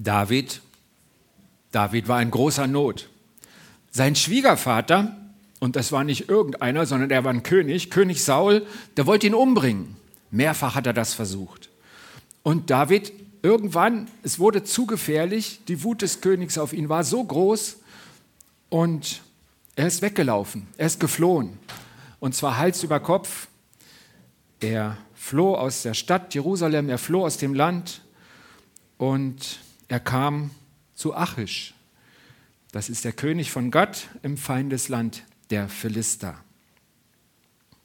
David, David war in großer Not. Sein Schwiegervater, und das war nicht irgendeiner, sondern er war ein König, König Saul, der wollte ihn umbringen. Mehrfach hat er das versucht. Und David, irgendwann, es wurde zu gefährlich, die Wut des Königs auf ihn war so groß und er ist weggelaufen, er ist geflohen. Und zwar Hals über Kopf. Er floh aus der Stadt Jerusalem, er floh aus dem Land und er kam zu Achish. Das ist der König von Gott im Feindesland der Philister.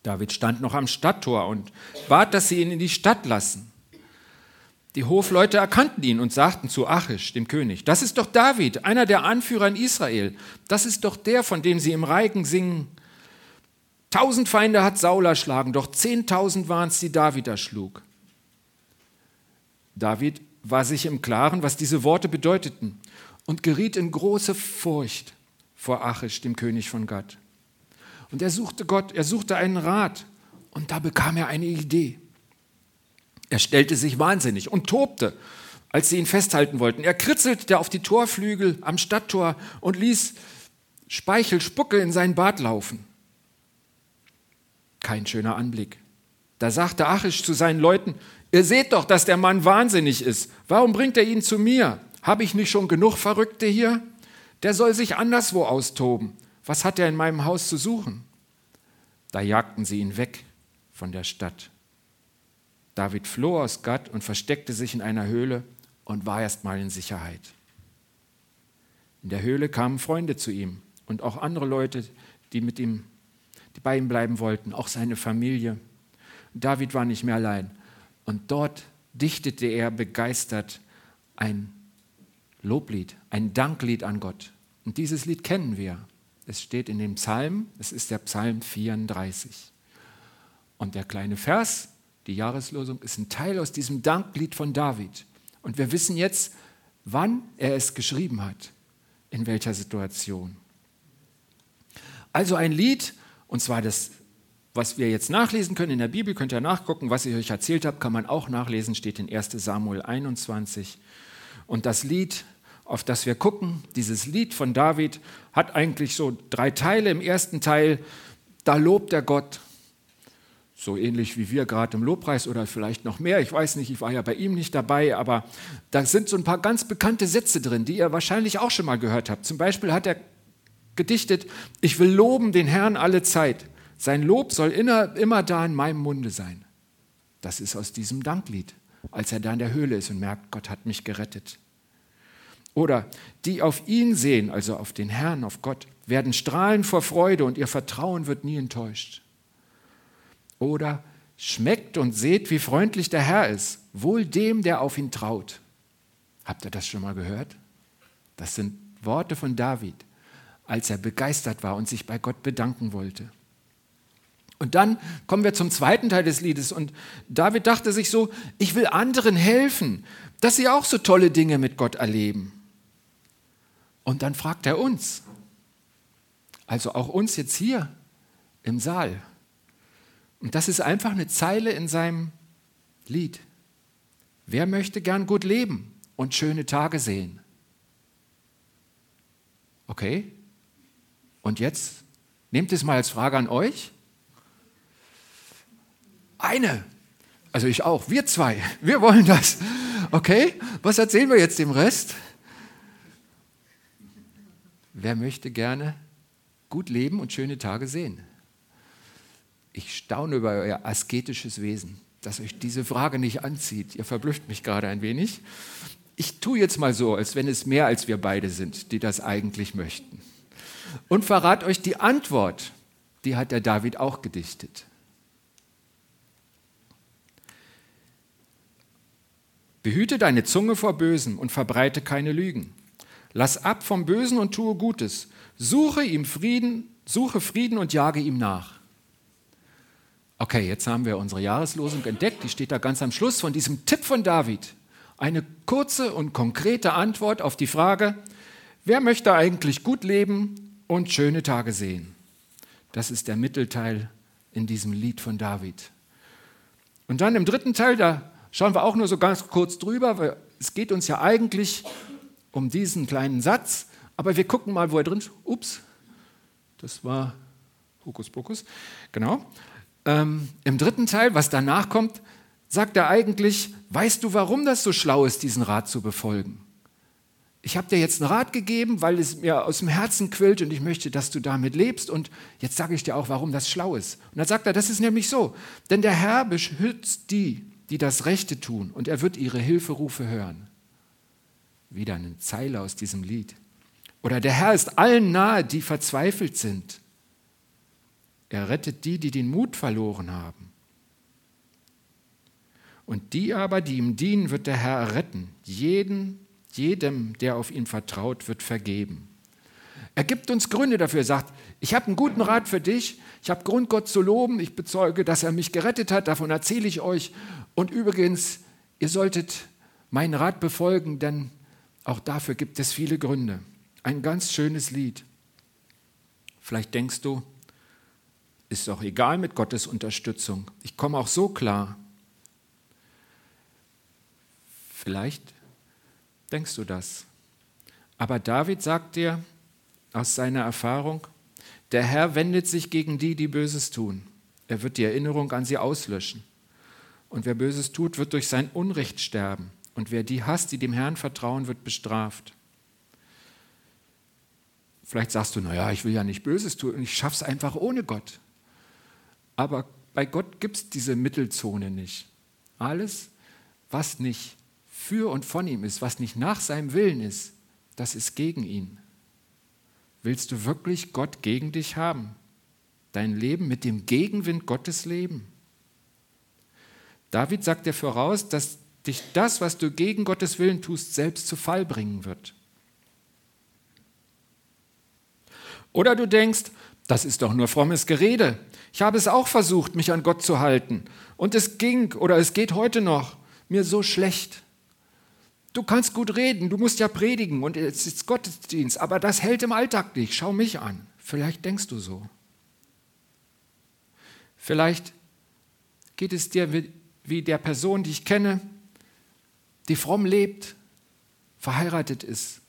David stand noch am Stadttor und bat, dass sie ihn in die Stadt lassen. Die Hofleute erkannten ihn und sagten zu Achish, dem König, das ist doch David, einer der Anführer in Israel. Das ist doch der, von dem sie im Reigen singen. Tausend Feinde hat Saul erschlagen, doch zehntausend waren es, die David erschlug. David war sich im Klaren, was diese Worte bedeuteten und geriet in große Furcht vor Achish, dem König von Gott. Und er suchte Gott, er suchte einen Rat und da bekam er eine Idee. Er stellte sich wahnsinnig und tobte, als sie ihn festhalten wollten. Er kritzelte auf die Torflügel am Stadttor und ließ Speichel, Spucke in sein Bad laufen. Kein schöner Anblick. Da sagte Achish zu seinen Leuten, ihr seht doch, dass der Mann wahnsinnig ist. Warum bringt er ihn zu mir? Habe ich nicht schon genug Verrückte hier? Der soll sich anderswo austoben. Was hat er in meinem Haus zu suchen? Da jagten sie ihn weg von der Stadt. David floh aus Gad und versteckte sich in einer Höhle und war erst mal in Sicherheit. In der Höhle kamen Freunde zu ihm und auch andere Leute, die mit ihm, die bei ihm bleiben wollten, auch seine Familie. David war nicht mehr allein. Und dort dichtete er begeistert ein Loblied, ein Danklied an Gott. Und dieses Lied kennen wir. Es steht in dem Psalm, es ist der Psalm 34. Und der kleine Vers, die Jahreslosung, ist ein Teil aus diesem Danklied von David. Und wir wissen jetzt, wann er es geschrieben hat, in welcher Situation. Also ein Lied, und zwar das, was wir jetzt nachlesen können in der Bibel, könnt ihr nachgucken, was ich euch erzählt habe, kann man auch nachlesen, steht in 1 Samuel 21. Und das Lied auf das wir gucken, dieses Lied von David, hat eigentlich so drei Teile. Im ersten Teil, da lobt er Gott, so ähnlich wie wir gerade im Lobpreis oder vielleicht noch mehr. Ich weiß nicht, ich war ja bei ihm nicht dabei, aber da sind so ein paar ganz bekannte Sätze drin, die ihr wahrscheinlich auch schon mal gehört habt. Zum Beispiel hat er gedichtet, ich will loben den Herrn alle Zeit. Sein Lob soll immer, immer da in meinem Munde sein. Das ist aus diesem Danklied, als er da in der Höhle ist und merkt, Gott hat mich gerettet. Oder die auf ihn sehen, also auf den Herrn, auf Gott, werden strahlen vor Freude und ihr Vertrauen wird nie enttäuscht. Oder schmeckt und seht, wie freundlich der Herr ist, wohl dem, der auf ihn traut. Habt ihr das schon mal gehört? Das sind Worte von David, als er begeistert war und sich bei Gott bedanken wollte. Und dann kommen wir zum zweiten Teil des Liedes und David dachte sich so, ich will anderen helfen, dass sie auch so tolle Dinge mit Gott erleben. Und dann fragt er uns, also auch uns jetzt hier im Saal. Und das ist einfach eine Zeile in seinem Lied. Wer möchte gern gut leben und schöne Tage sehen? Okay? Und jetzt nehmt es mal als Frage an euch. Eine. Also ich auch. Wir zwei. Wir wollen das. Okay? Was erzählen wir jetzt dem Rest? Wer möchte gerne gut leben und schöne Tage sehen? Ich staune über euer asketisches Wesen, dass euch diese Frage nicht anzieht. Ihr verblüfft mich gerade ein wenig. Ich tue jetzt mal so, als wenn es mehr als wir beide sind, die das eigentlich möchten. Und verrate euch die Antwort, die hat der David auch gedichtet. Behüte deine Zunge vor Bösen und verbreite keine Lügen. Lass ab vom Bösen und tue Gutes. Suche ihm Frieden, suche Frieden und jage ihm nach. Okay, jetzt haben wir unsere Jahreslosung entdeckt. Die steht da ganz am Schluss von diesem Tipp von David. Eine kurze und konkrete Antwort auf die Frage, wer möchte eigentlich gut leben und schöne Tage sehen? Das ist der Mittelteil in diesem Lied von David. Und dann im dritten Teil, da schauen wir auch nur so ganz kurz drüber. Wir Es geht uns ja eigentlich um diesen kleinen Satz, aber wir gucken mal, wo er drin ist. Ups, das war Hokuspokus. Genau. Ähm, Im dritten Teil, was danach kommt, sagt er eigentlich, weißt du, warum das so schlau ist, diesen Rat zu befolgen? Ich habe dir jetzt einen Rat gegeben, weil es mir aus dem Herzen quillt und ich möchte, dass du damit lebst. Und jetzt sage ich dir auch, warum das schlau ist. Und dann sagt er, das ist nämlich so. Denn der Herr beschützt die, die das Rechte tun, und er wird ihre Hilferufe hören. Wieder eine Zeile aus diesem Lied. Oder der Herr ist allen nahe, die verzweifelt sind. Er rettet die, die den Mut verloren haben. Und die aber, die ihm dienen, wird der Herr retten. Jeden, jedem, der auf ihn vertraut, wird vergeben. Er gibt uns Gründe dafür, sagt, ich habe einen guten Rat für dich, ich habe Grund, Gott zu loben, ich bezeuge, dass er mich gerettet hat, davon erzähle ich euch. Und übrigens, ihr solltet meinen Rat befolgen, denn auch dafür gibt es viele Gründe. Ein ganz schönes Lied. Vielleicht denkst du, ist doch egal mit Gottes Unterstützung. Ich komme auch so klar. Vielleicht denkst du das. Aber David sagt dir aus seiner Erfahrung, der Herr wendet sich gegen die, die Böses tun. Er wird die Erinnerung an sie auslöschen. Und wer Böses tut, wird durch sein Unrecht sterben. Und wer die hasst, die dem Herrn vertrauen, wird bestraft. Vielleicht sagst du, naja, ich will ja nicht Böses tun und ich schaffe es einfach ohne Gott. Aber bei Gott gibt es diese Mittelzone nicht. Alles, was nicht für und von ihm ist, was nicht nach seinem Willen ist, das ist gegen ihn. Willst du wirklich Gott gegen dich haben? Dein Leben mit dem Gegenwind Gottes leben? David sagt dir voraus, dass dich das, was du gegen Gottes Willen tust, selbst zu Fall bringen wird. Oder du denkst, das ist doch nur frommes Gerede. Ich habe es auch versucht, mich an Gott zu halten. Und es ging oder es geht heute noch mir so schlecht. Du kannst gut reden, du musst ja predigen und es ist Gottesdienst, aber das hält im Alltag nicht. Schau mich an. Vielleicht denkst du so. Vielleicht geht es dir wie der Person, die ich kenne, die fromm lebt, verheiratet ist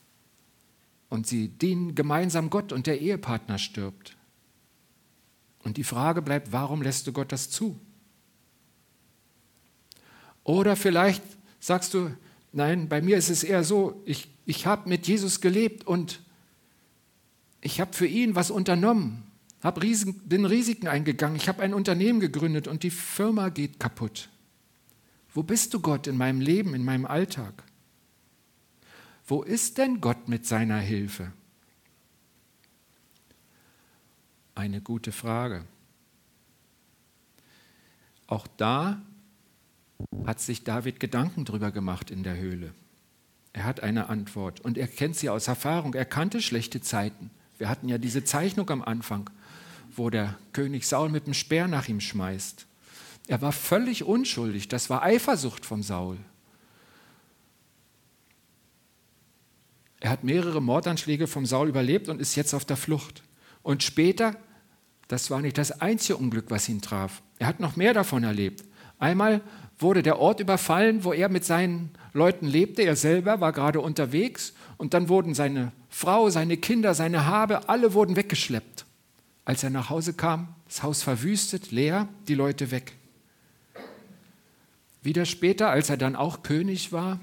und sie dienen gemeinsam Gott und der Ehepartner stirbt. Und die Frage bleibt, warum lässt du Gott das zu? Oder vielleicht sagst du, nein, bei mir ist es eher so, ich, ich habe mit Jesus gelebt und ich habe für ihn was unternommen, habe Riesen, den Risiken eingegangen, ich habe ein Unternehmen gegründet und die Firma geht kaputt. Wo bist du Gott in meinem Leben, in meinem Alltag? Wo ist denn Gott mit seiner Hilfe? Eine gute Frage. Auch da hat sich David Gedanken drüber gemacht in der Höhle. Er hat eine Antwort und er kennt sie aus Erfahrung. Er kannte schlechte Zeiten. Wir hatten ja diese Zeichnung am Anfang, wo der König Saul mit dem Speer nach ihm schmeißt. Er war völlig unschuldig. Das war Eifersucht vom Saul. Er hat mehrere Mordanschläge vom Saul überlebt und ist jetzt auf der Flucht. Und später, das war nicht das einzige Unglück, was ihn traf. Er hat noch mehr davon erlebt. Einmal wurde der Ort überfallen, wo er mit seinen Leuten lebte. Er selber war gerade unterwegs und dann wurden seine Frau, seine Kinder, seine Habe, alle wurden weggeschleppt. Als er nach Hause kam, das Haus verwüstet, leer, die Leute weg. Wieder später, als er dann auch König war,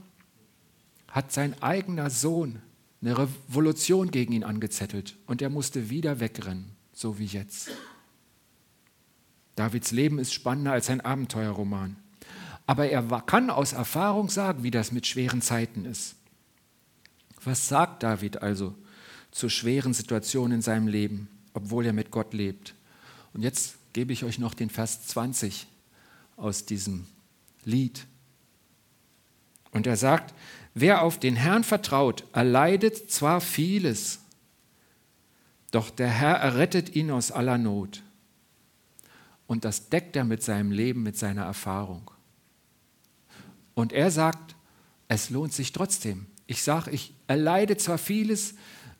hat sein eigener Sohn eine Revolution gegen ihn angezettelt und er musste wieder wegrennen, so wie jetzt. Davids Leben ist spannender als ein Abenteuerroman. Aber er kann aus Erfahrung sagen, wie das mit schweren Zeiten ist. Was sagt David also zu schweren Situationen in seinem Leben, obwohl er mit Gott lebt? Und jetzt gebe ich euch noch den Vers 20 aus diesem Lied. Und er sagt, wer auf den Herrn vertraut, erleidet zwar vieles, doch der Herr errettet ihn aus aller Not. Und das deckt er mit seinem Leben, mit seiner Erfahrung. Und er sagt, es lohnt sich trotzdem. Ich sage, ich erleide zwar vieles,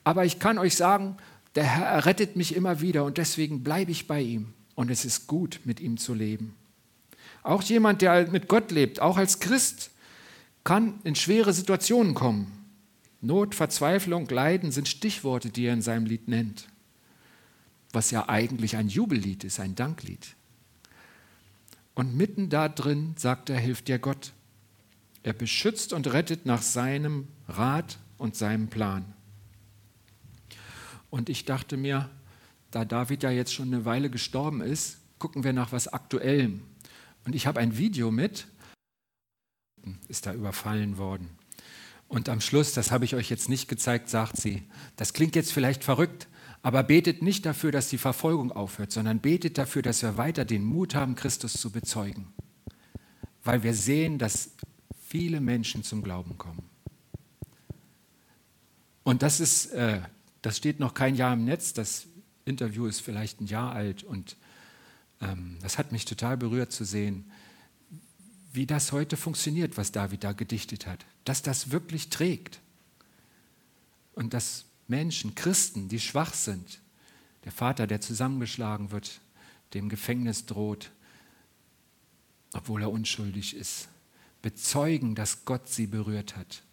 aber ich kann euch sagen, der Herr errettet mich immer wieder und deswegen bleibe ich bei ihm. Und es ist gut, mit ihm zu leben. Auch jemand, der mit Gott lebt, auch als Christ, kann in schwere Situationen kommen. Not, Verzweiflung, Leiden sind Stichworte, die er in seinem Lied nennt, was ja eigentlich ein Jubellied ist, ein Danklied. Und mitten da drin, sagt er, hilft dir Gott. Er beschützt und rettet nach seinem Rat und seinem Plan. Und ich dachte mir, da David ja jetzt schon eine Weile gestorben ist, gucken wir nach was Aktuellem. Und ich habe ein Video mit, ist da überfallen worden. Und am Schluss, das habe ich euch jetzt nicht gezeigt, sagt sie, das klingt jetzt vielleicht verrückt, aber betet nicht dafür, dass die Verfolgung aufhört, sondern betet dafür, dass wir weiter den Mut haben, Christus zu bezeugen. Weil wir sehen, dass viele Menschen zum Glauben kommen. Und das ist, äh, das steht noch kein Jahr im Netz, das Interview ist vielleicht ein Jahr alt und ähm, das hat mich total berührt zu sehen, wie das heute funktioniert, was David da gedichtet hat. Dass das wirklich trägt. Und dass Menschen, Christen, die schwach sind, der Vater, der zusammengeschlagen wird, dem Gefängnis droht, obwohl er unschuldig ist, bezeugen, dass Gott sie berührt hat.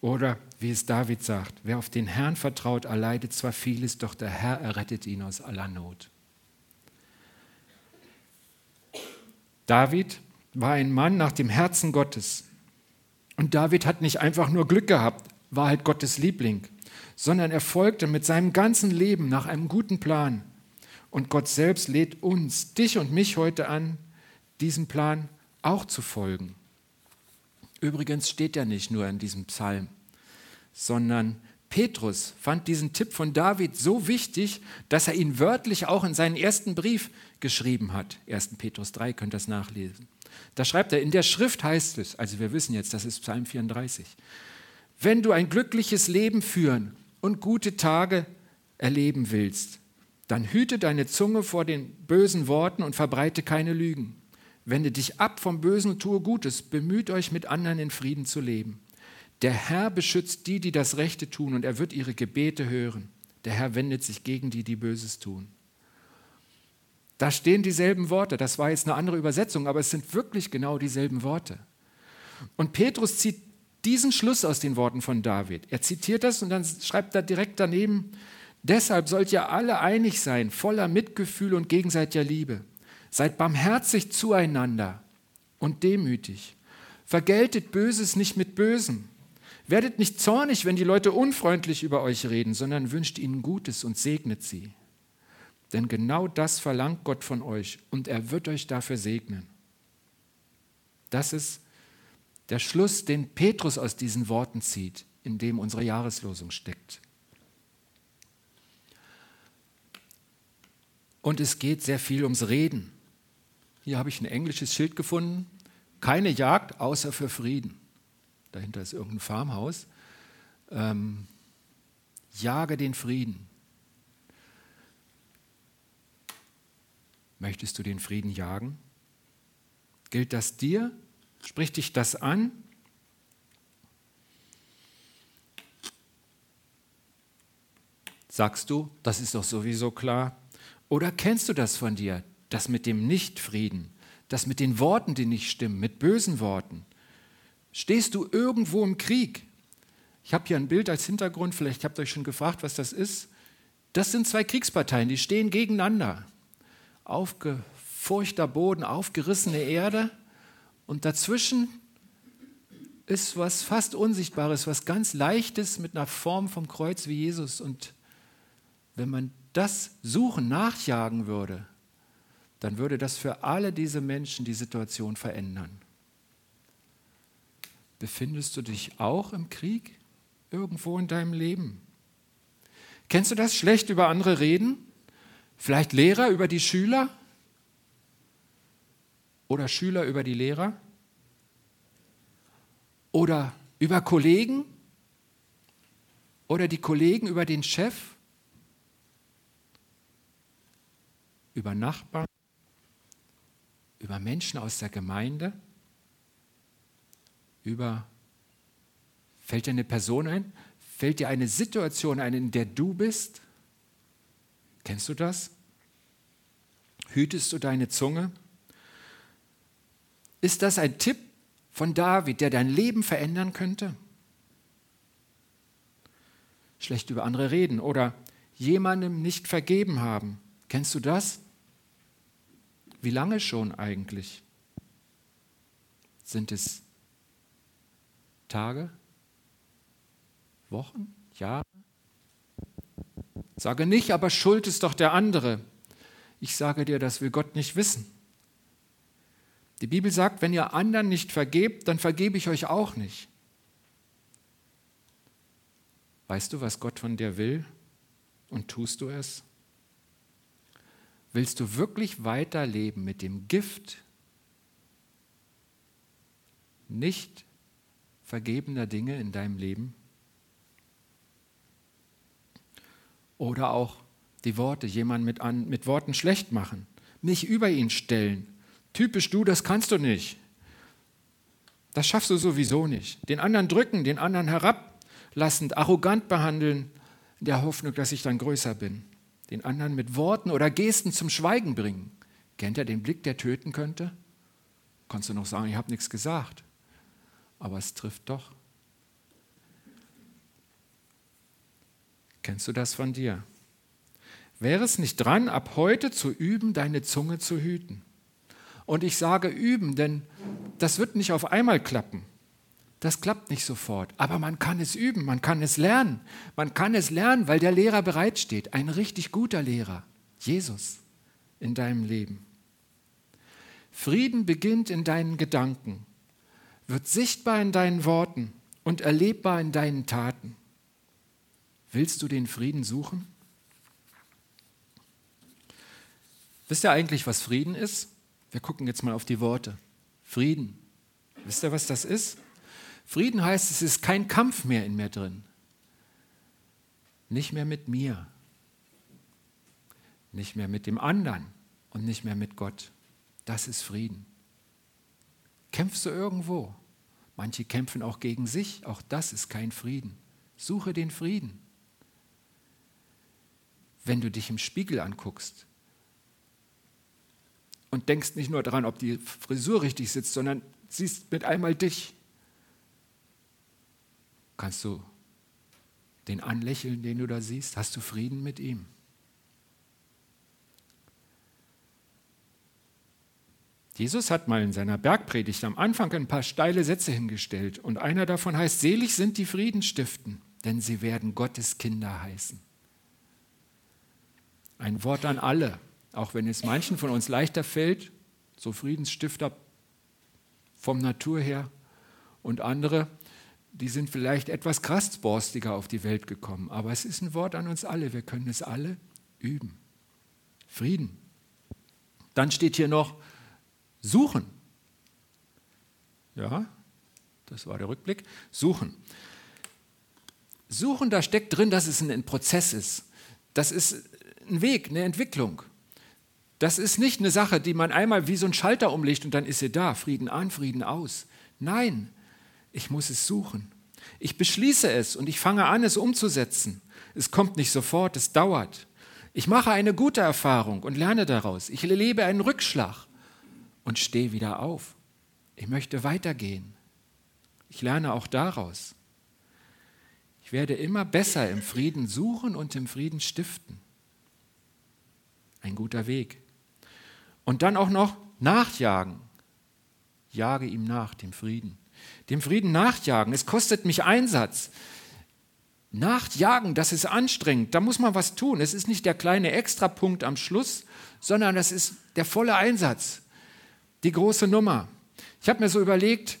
Oder wie es David sagt, wer auf den Herrn vertraut, erleidet zwar vieles, doch der Herr errettet ihn aus aller Not. David war ein Mann nach dem Herzen Gottes. Und David hat nicht einfach nur Glück gehabt, war halt Gottes Liebling, sondern er folgte mit seinem ganzen Leben nach einem guten Plan. Und Gott selbst lädt uns, dich und mich heute an, diesem Plan auch zu folgen. Übrigens steht er nicht nur in diesem Psalm, sondern Petrus fand diesen Tipp von David so wichtig, dass er ihn wörtlich auch in seinen ersten Brief geschrieben hat. 1. Petrus 3 könnt ihr das nachlesen. Da schreibt er, in der Schrift heißt es, also wir wissen jetzt, das ist Psalm 34, wenn du ein glückliches Leben führen und gute Tage erleben willst, dann hüte deine Zunge vor den bösen Worten und verbreite keine Lügen. Wende dich ab vom Bösen und tue Gutes. Bemüht euch, mit anderen in Frieden zu leben. Der Herr beschützt die, die das Rechte tun, und er wird ihre Gebete hören. Der Herr wendet sich gegen die, die Böses tun. Da stehen dieselben Worte. Das war jetzt eine andere Übersetzung, aber es sind wirklich genau dieselben Worte. Und Petrus zieht diesen Schluss aus den Worten von David. Er zitiert das und dann schreibt er direkt daneben, deshalb sollt ihr alle einig sein, voller Mitgefühl und gegenseitiger Liebe. Seid barmherzig zueinander und demütig. Vergeltet Böses nicht mit Bösem. Werdet nicht zornig, wenn die Leute unfreundlich über euch reden, sondern wünscht ihnen Gutes und segnet sie. Denn genau das verlangt Gott von euch und er wird euch dafür segnen. Das ist der Schluss, den Petrus aus diesen Worten zieht, in dem unsere Jahreslosung steckt. Und es geht sehr viel ums Reden. Hier habe ich ein englisches Schild gefunden. Keine Jagd außer für Frieden. Dahinter ist irgendein Farmhaus. Ähm, jage den Frieden. Möchtest du den Frieden jagen? Gilt das dir? Spricht dich das an? Sagst du, das ist doch sowieso klar? Oder kennst du das von dir? Das mit dem Nichtfrieden, das mit den Worten, die nicht stimmen, mit bösen Worten. Stehst du irgendwo im Krieg? Ich habe hier ein Bild als Hintergrund, vielleicht habt ihr euch schon gefragt, was das ist. Das sind zwei Kriegsparteien, die stehen gegeneinander. Aufgefurchter Boden, aufgerissene Erde und dazwischen ist was fast Unsichtbares, was ganz Leichtes mit einer Form vom Kreuz wie Jesus. Und wenn man das suchen, nachjagen würde, dann würde das für alle diese Menschen die Situation verändern. Befindest du dich auch im Krieg irgendwo in deinem Leben? Kennst du das schlecht über andere reden? Vielleicht Lehrer über die Schüler? Oder Schüler über die Lehrer? Oder über Kollegen? Oder die Kollegen über den Chef? Über Nachbarn? Über Menschen aus der Gemeinde, über, fällt dir eine Person ein? Fällt dir eine Situation ein, in der du bist? Kennst du das? Hütest du deine Zunge? Ist das ein Tipp von David, der dein Leben verändern könnte? Schlecht über andere reden oder jemandem nicht vergeben haben. Kennst du das? Wie lange schon eigentlich? Sind es Tage, Wochen, Jahre? Sage nicht, aber Schuld ist doch der andere. Ich sage dir, das will Gott nicht wissen. Die Bibel sagt, wenn ihr anderen nicht vergebt, dann vergebe ich euch auch nicht. Weißt du, was Gott von dir will und tust du es? Willst du wirklich weiterleben mit dem Gift nicht vergebener Dinge in deinem Leben? Oder auch die Worte, jemanden mit, an, mit Worten schlecht machen, mich über ihn stellen. Typisch du, das kannst du nicht. Das schaffst du sowieso nicht. Den anderen drücken, den anderen herablassend, arrogant behandeln, in der Hoffnung, dass ich dann größer bin. Den anderen mit Worten oder Gesten zum Schweigen bringen. Kennt er den Blick, der töten könnte? Kannst du noch sagen, ich habe nichts gesagt. Aber es trifft doch. Kennst du das von dir? Wäre es nicht dran, ab heute zu üben, deine Zunge zu hüten? Und ich sage üben, denn das wird nicht auf einmal klappen. Das klappt nicht sofort, aber man kann es üben, man kann es lernen. Man kann es lernen, weil der Lehrer bereitsteht, ein richtig guter Lehrer, Jesus in deinem Leben. Frieden beginnt in deinen Gedanken, wird sichtbar in deinen Worten und erlebbar in deinen Taten. Willst du den Frieden suchen? Wisst ihr eigentlich, was Frieden ist? Wir gucken jetzt mal auf die Worte. Frieden. Wisst ihr, was das ist? Frieden heißt, es ist kein Kampf mehr in mir drin. Nicht mehr mit mir. Nicht mehr mit dem anderen und nicht mehr mit Gott. Das ist Frieden. Kämpfst du irgendwo? Manche kämpfen auch gegen sich. Auch das ist kein Frieden. Suche den Frieden wenn du dich im Spiegel anguckst und denkst nicht nur daran, ob die Frisur richtig sitzt, sondern siehst mit einmal dich, kannst du den anlächeln, den du da siehst? Hast du Frieden mit ihm? Jesus hat mal in seiner Bergpredigt am Anfang ein paar steile Sätze hingestellt und einer davon heißt, selig sind die Friedenstiften, denn sie werden Gottes Kinder heißen. Ein Wort an alle, auch wenn es manchen von uns leichter fällt, so Friedensstifter vom Natur her und andere, die sind vielleicht etwas kratzborstiger auf die Welt gekommen. Aber es ist ein Wort an uns alle. Wir können es alle üben. Frieden. Dann steht hier noch suchen. Ja, das war der Rückblick. Suchen. Suchen, da steckt drin, dass es ein Prozess ist. Das ist ein Weg, eine Entwicklung. Das ist nicht eine Sache, die man einmal wie so ein Schalter umlegt und dann ist sie da, Frieden an, Frieden aus. Nein, ich muss es suchen. Ich beschließe es und ich fange an, es umzusetzen. Es kommt nicht sofort, es dauert. Ich mache eine gute Erfahrung und lerne daraus. Ich erlebe einen Rückschlag und stehe wieder auf. Ich möchte weitergehen. Ich lerne auch daraus. Ich werde immer besser im Frieden suchen und im Frieden stiften. Ein guter Weg. Und dann auch noch nachjagen. Jage ihm nach, dem Frieden. Dem Frieden nachjagen. Es kostet mich Einsatz. Nachjagen, das ist anstrengend. Da muss man was tun. Es ist nicht der kleine Extrapunkt am Schluss, sondern das ist der volle Einsatz. Die große Nummer. Ich habe mir so überlegt,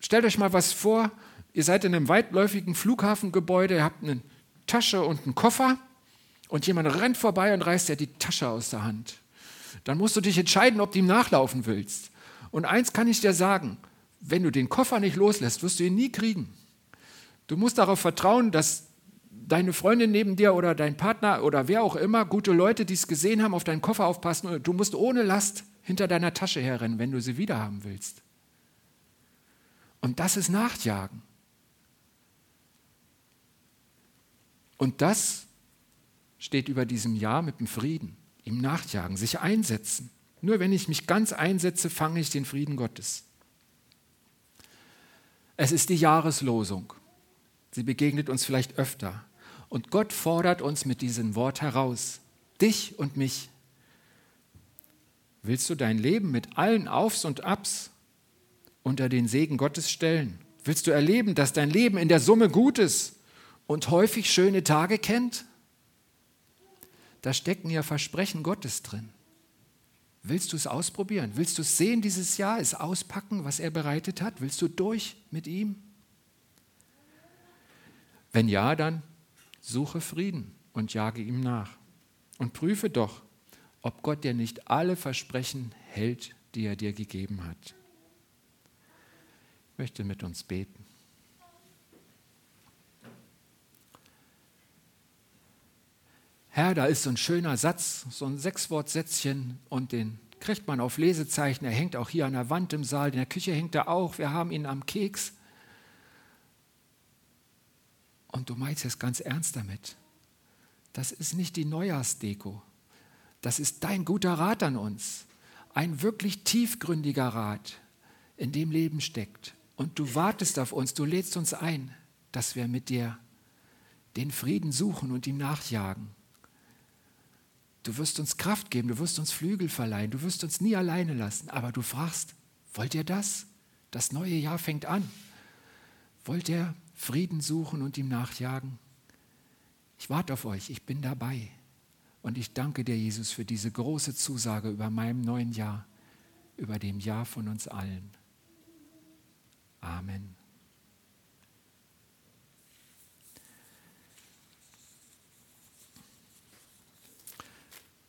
stellt euch mal was vor, ihr seid in einem weitläufigen Flughafengebäude, ihr habt eine Tasche und einen Koffer und jemand rennt vorbei und reißt dir die Tasche aus der Hand. Dann musst du dich entscheiden, ob du ihm nachlaufen willst. Und eins kann ich dir sagen, wenn du den Koffer nicht loslässt, wirst du ihn nie kriegen. Du musst darauf vertrauen, dass deine Freundin neben dir oder dein Partner oder wer auch immer, gute Leute, die es gesehen haben, auf deinen Koffer aufpassen. Du musst ohne Last hinter deiner Tasche herrennen, wenn du sie wiederhaben willst. Und das ist Nachjagen. Und das steht über diesem Jahr mit dem Frieden, ihm nachjagen, sich einsetzen. Nur wenn ich mich ganz einsetze, fange ich den Frieden Gottes. Es ist die Jahreslosung. Sie begegnet uns vielleicht öfter. Und Gott fordert uns mit diesem Wort heraus, dich und mich. Willst du dein Leben mit allen Aufs und Abs unter den Segen Gottes stellen? Willst du erleben, dass dein Leben in der Summe gut ist und häufig schöne Tage kennt? Da stecken ja Versprechen Gottes drin. Willst du es ausprobieren? Willst du es sehen dieses Jahr, es auspacken, was er bereitet hat? Willst du durch mit ihm? Wenn ja, dann suche Frieden und jage ihm nach. Und prüfe doch, ob Gott dir nicht alle Versprechen hält, die er dir gegeben hat. Ich möchte mit uns beten. Herr, da ist so ein schöner Satz, so ein Sechswortsätzchen und den kriegt man auf Lesezeichen. Er hängt auch hier an der Wand im Saal, in der Küche hängt er auch. Wir haben ihn am Keks. Und du meinst es ganz ernst damit. Das ist nicht die Neujahrsdeko. Das ist dein guter Rat an uns. Ein wirklich tiefgründiger Rat, in dem Leben steckt. Und du wartest auf uns, du lädst uns ein, dass wir mit dir den Frieden suchen und ihm nachjagen. Du wirst uns Kraft geben, du wirst uns Flügel verleihen, du wirst uns nie alleine lassen. Aber du fragst, wollt ihr das? Das neue Jahr fängt an. Wollt ihr Frieden suchen und ihm nachjagen? Ich warte auf euch, ich bin dabei. Und ich danke dir, Jesus, für diese große Zusage über meinem neuen Jahr, über dem Jahr von uns allen. Amen.